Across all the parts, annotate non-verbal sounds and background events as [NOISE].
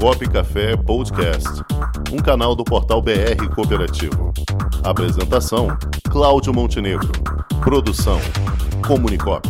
Comunicop Café Podcast, um canal do portal BR Cooperativo. Apresentação: Cláudio Montenegro. Produção: Comunicop.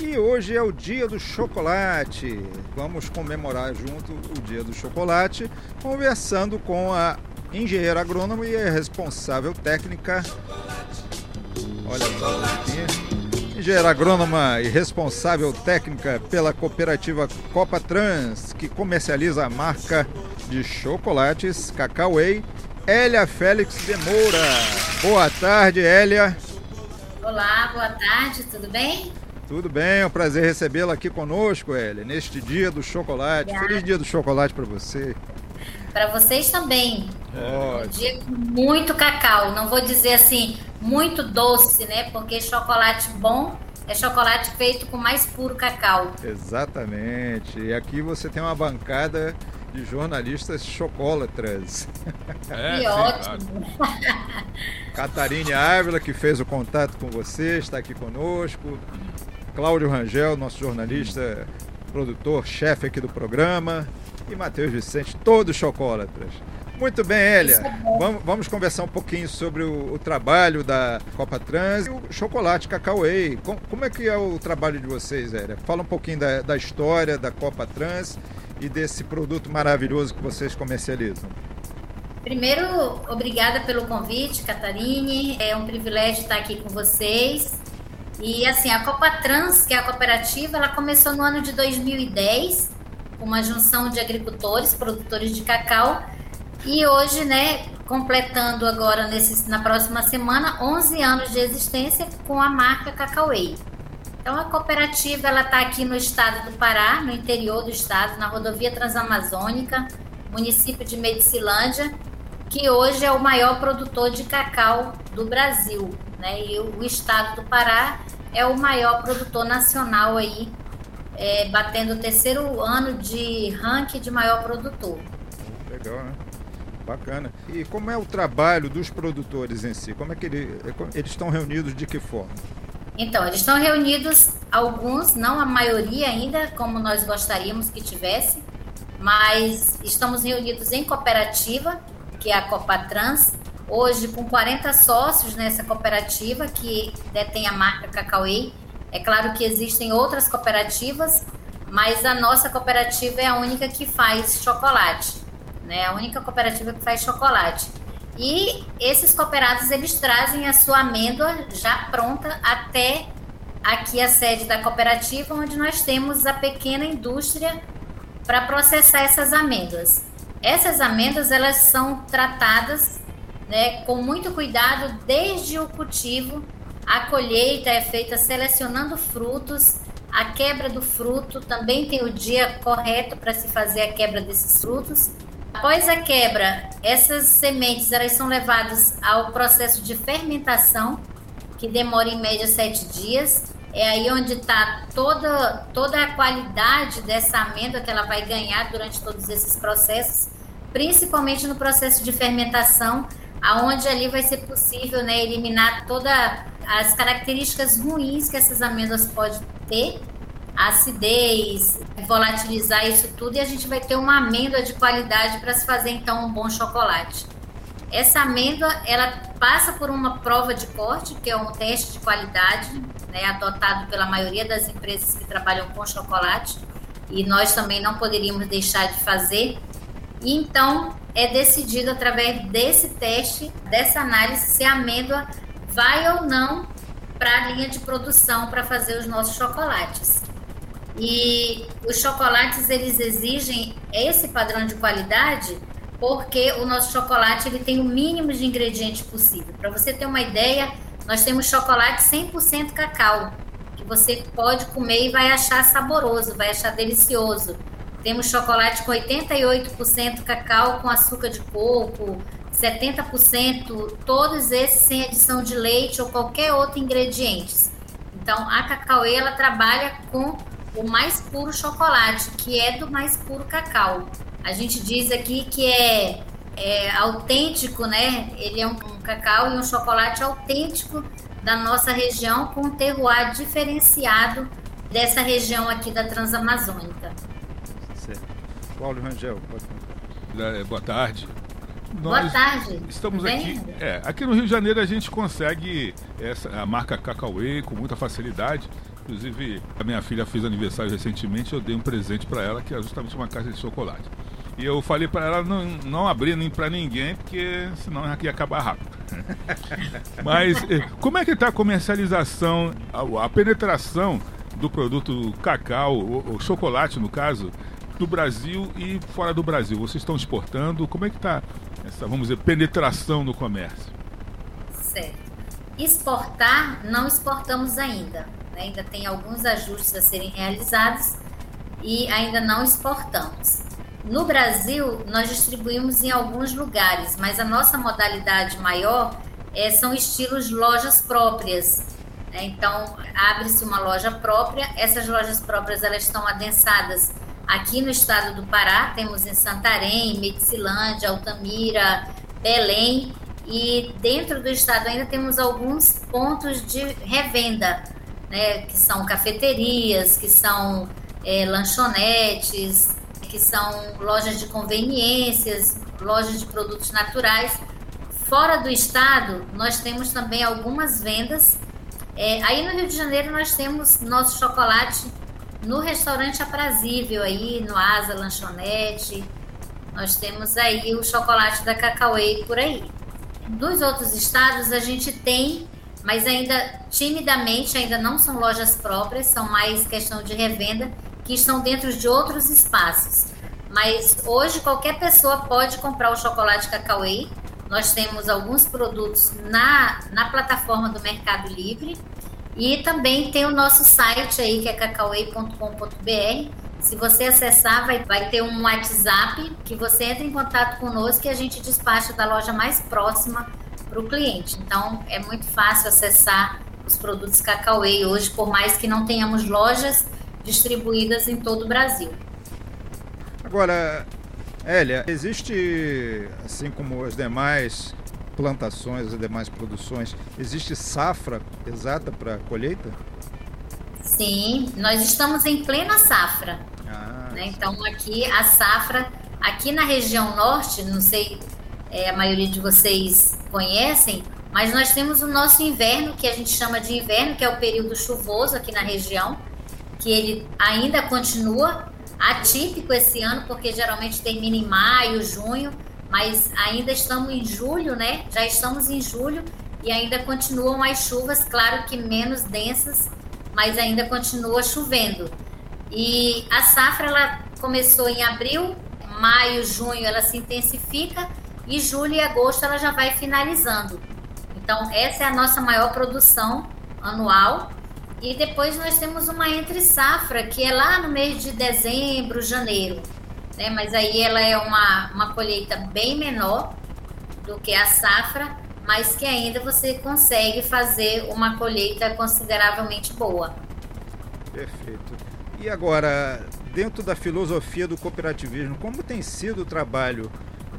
E hoje é o dia do chocolate. Vamos comemorar junto o dia do chocolate, conversando com a engenheira agrônoma e responsável técnica. Olha só aqui. Engenheira agrônoma e responsável técnica pela cooperativa Copa Trans, que comercializa a marca de chocolates Cacauei, Hélia Félix de Moura. Boa tarde, Hélia. Olá, boa tarde, tudo bem? Tudo bem, é um prazer recebê-la aqui conosco, Hélia, neste dia do chocolate. Obrigada. Feliz dia do chocolate para você. Para vocês também. Um dia com muito cacau. Não vou dizer assim, muito doce, né? Porque chocolate bom é chocolate feito com mais puro cacau. Exatamente. E aqui você tem uma bancada de jornalistas chocolatras. É, que ótimo. [LAUGHS] Catarine Ávila, que fez o contato com você, está aqui conosco. Cláudio Rangel, nosso jornalista, produtor, chefe aqui do programa, e Matheus Vicente, todos chocolatras. Muito bem, Hélia. É vamos, vamos, conversar um pouquinho sobre o, o, trabalho da Copa Trans e o chocolate Cacauei. Com, como é que é o trabalho de vocês, Hélia? Fala um pouquinho da, da história da Copa Trans e desse produto maravilhoso que vocês comercializam. Primeiro, obrigada pelo convite, Catarine. É um privilégio estar aqui com vocês. E assim, a Copa Trans, que é a cooperativa, ela começou no ano de 2010, com uma junção de agricultores, produtores de cacau, e hoje, né, completando agora nesse, na próxima semana 11 anos de existência com a marca Cacauei. Então a cooperativa ela está aqui no estado do Pará, no interior do estado, na rodovia Transamazônica, município de Medicilândia, que hoje é o maior produtor de cacau do Brasil. Né? E o estado do Pará é o maior produtor nacional aí, é, batendo o terceiro ano de ranking de maior produtor. Legal, né? Bacana. E como é o trabalho dos produtores em si? Como é que ele, eles estão reunidos de que forma? Então, eles estão reunidos, alguns, não a maioria ainda, como nós gostaríamos que tivesse, mas estamos reunidos em cooperativa, que é a Copa Trans, hoje com 40 sócios nessa cooperativa que detém a marca Cacauê. É claro que existem outras cooperativas, mas a nossa cooperativa é a única que faz chocolate, né? A única cooperativa que faz chocolate. E esses cooperados eles trazem a sua amêndoa já pronta até aqui a sede da cooperativa, onde nós temos a pequena indústria para processar essas amêndoas. Essas amêndoas elas são tratadas né, com muito cuidado desde o cultivo. A colheita é feita selecionando frutos. A quebra do fruto também tem o dia correto para se fazer a quebra desses frutos. Após a quebra, essas sementes elas são levadas ao processo de fermentação, que demora em média sete dias. É aí onde está toda, toda a qualidade dessa amêndoa que ela vai ganhar durante todos esses processos principalmente no processo de fermentação, aonde ali vai ser possível né, eliminar todas as características ruins que essas amêndoas podem ter, acidez, volatilizar isso tudo, e a gente vai ter uma amêndoa de qualidade para se fazer então um bom chocolate. Essa amêndoa, ela passa por uma prova de corte, que é um teste de qualidade, né, adotado pela maioria das empresas que trabalham com chocolate, e nós também não poderíamos deixar de fazer, e então é decidido através desse teste, dessa análise, se a amêndoa vai ou não para a linha de produção para fazer os nossos chocolates. E os chocolates eles exigem esse padrão de qualidade porque o nosso chocolate ele tem o mínimo de ingredientes possível. Para você ter uma ideia, nós temos chocolate 100% cacau, que você pode comer e vai achar saboroso, vai achar delicioso. Temos chocolate com 88% cacau com açúcar de coco, 70%, todos esses sem adição de leite ou qualquer outro ingrediente. Então, a Cacauê ela trabalha com o mais puro chocolate, que é do mais puro cacau. A gente diz aqui que é, é autêntico, né? Ele é um, um cacau e um chocolate autêntico da nossa região com um terroir diferenciado dessa região aqui da Transamazônica. Certo. Paulo Rangel, pode contar. É, boa tarde. Boa tarde. Estamos Bem? aqui. É, aqui no Rio de Janeiro a gente consegue essa, a marca Cacauê com muita facilidade. Inclusive, a minha filha fez aniversário recentemente, eu dei um presente para ela, que é justamente uma caixa de chocolate. E eu falei para ela não, não abrir nem para ninguém, porque senão ia acabar rápido. [LAUGHS] Mas eh, como é que está a comercialização, a, a, penetração do produto cacau, o, o chocolate no caso, no Brasil e fora do Brasil? Vocês estão exportando? Como é que está essa, vamos dizer, penetração no comércio? Certo. Exportar, não exportamos ainda. Né? Ainda tem alguns ajustes a serem realizados e ainda não exportamos. No Brasil, nós distribuímos em alguns lugares, mas a nossa modalidade maior é, são estilos lojas próprias. Né? Então, abre-se uma loja própria, essas lojas próprias elas estão adensadas Aqui no estado do Pará, temos em Santarém, Medicilândia, Altamira, Belém, e dentro do estado ainda temos alguns pontos de revenda, né, que são cafeterias, que são é, lanchonetes, que são lojas de conveniências, lojas de produtos naturais. Fora do estado, nós temos também algumas vendas. É, aí no Rio de Janeiro nós temos nosso chocolate no restaurante Aprazível aí, no Asa Lanchonete, nós temos aí o chocolate da Cacauê por aí. Dos outros estados a gente tem, mas ainda timidamente, ainda não são lojas próprias, são mais questão de revenda, que estão dentro de outros espaços. Mas hoje qualquer pessoa pode comprar o chocolate Cacauê. Nós temos alguns produtos na, na plataforma do Mercado Livre e também tem o nosso site aí, que é cacauei.com.br. Se você acessar, vai, vai ter um WhatsApp que você entra em contato conosco e a gente despacha da loja mais próxima para o cliente. Então, é muito fácil acessar os produtos Cacauei hoje, por mais que não tenhamos lojas distribuídas em todo o Brasil. Agora, Hélia, existe, assim como as demais plantações, as demais produções, existe safra exata para colheita? Sim, nós estamos em plena safra. Ah, né? Então aqui a safra, aqui na região norte, não sei, é, a maioria de vocês conhecem, mas nós temos o nosso inverno, que a gente chama de inverno, que é o período chuvoso aqui na região, que ele ainda continua atípico esse ano, porque geralmente termina em maio, junho, mas ainda estamos em julho, né? Já estamos em julho e ainda continuam as chuvas, claro que menos densas, mas ainda continua chovendo. E a safra ela começou em abril, maio, junho ela se intensifica e julho e agosto ela já vai finalizando. Então essa é a nossa maior produção anual. E depois nós temos uma entre safra que é lá no mês de dezembro, janeiro né? Mas aí ela é uma, uma colheita bem menor do que a safra, mas que ainda você consegue fazer uma colheita consideravelmente boa. Perfeito. E agora, dentro da filosofia do cooperativismo, como tem sido o trabalho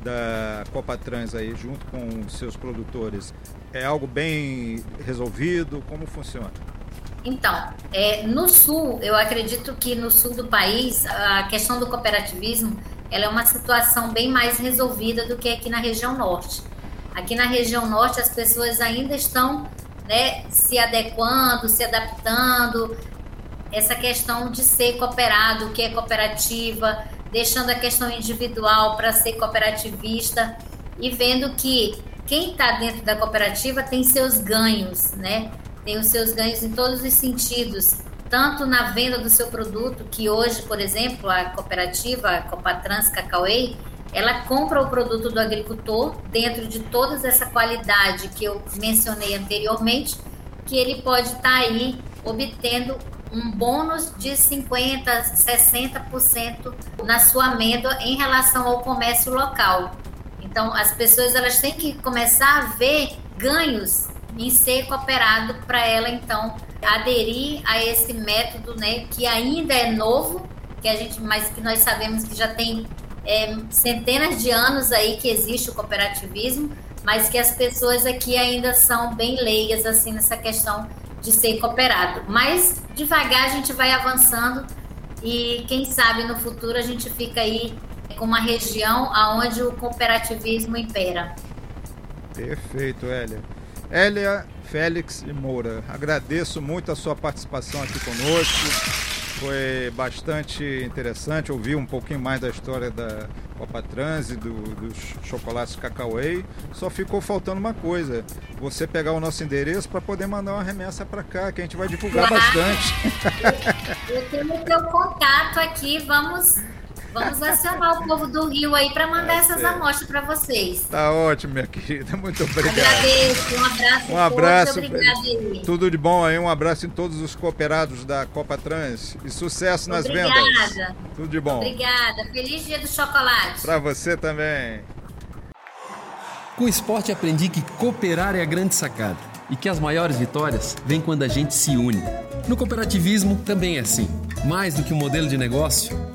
da Copa Trans aí junto com seus produtores? É algo bem resolvido? Como funciona? Então, é, no sul, eu acredito que no sul do país, a questão do cooperativismo ela é uma situação bem mais resolvida do que aqui na região norte. Aqui na região norte, as pessoas ainda estão né, se adequando, se adaptando. Essa questão de ser cooperado, o que é cooperativa, deixando a questão individual para ser cooperativista e vendo que quem está dentro da cooperativa tem seus ganhos, né? Tem os seus ganhos em todos os sentidos, tanto na venda do seu produto, que hoje, por exemplo, a cooperativa a Copatrans Cacauei, ela compra o produto do agricultor dentro de toda essa qualidade que eu mencionei anteriormente, que ele pode estar tá aí obtendo um bônus de 50%, 60% na sua amêndoa em relação ao comércio local. Então, as pessoas elas têm que começar a ver ganhos em ser cooperado para ela então aderir a esse método, né, que ainda é novo, que a gente, mas que nós sabemos que já tem é, centenas de anos aí que existe o cooperativismo, mas que as pessoas aqui ainda são bem leigas assim nessa questão de ser cooperado. Mas devagar a gente vai avançando e quem sabe no futuro a gente fica aí com uma região onde o cooperativismo impera. Perfeito, Hélia. Hélia Félix e Moura, agradeço muito a sua participação aqui conosco. Foi bastante interessante ouvir um pouquinho mais da história da Copa Trans e do, dos chocolates Cacauei. Só ficou faltando uma coisa: você pegar o nosso endereço para poder mandar uma remessa para cá, que a gente vai divulgar claro. bastante. [LAUGHS] Eu tenho o teu contato aqui, vamos Vamos acionar o povo do Rio aí para mandar é essas certo. amostras para vocês. Tá ótimo, minha [LAUGHS] querida. Muito obrigado. Agradeço. Um abraço. Um abraço. Tudo de bom aí. Um abraço em todos os cooperados da Copa Trans e sucesso nas Obrigada. vendas. Tudo de bom. Obrigada. Feliz dia do chocolate. Para você também. Com o esporte aprendi que cooperar é a grande sacada e que as maiores vitórias vêm quando a gente se une. No cooperativismo também é assim. Mais do que um modelo de negócio,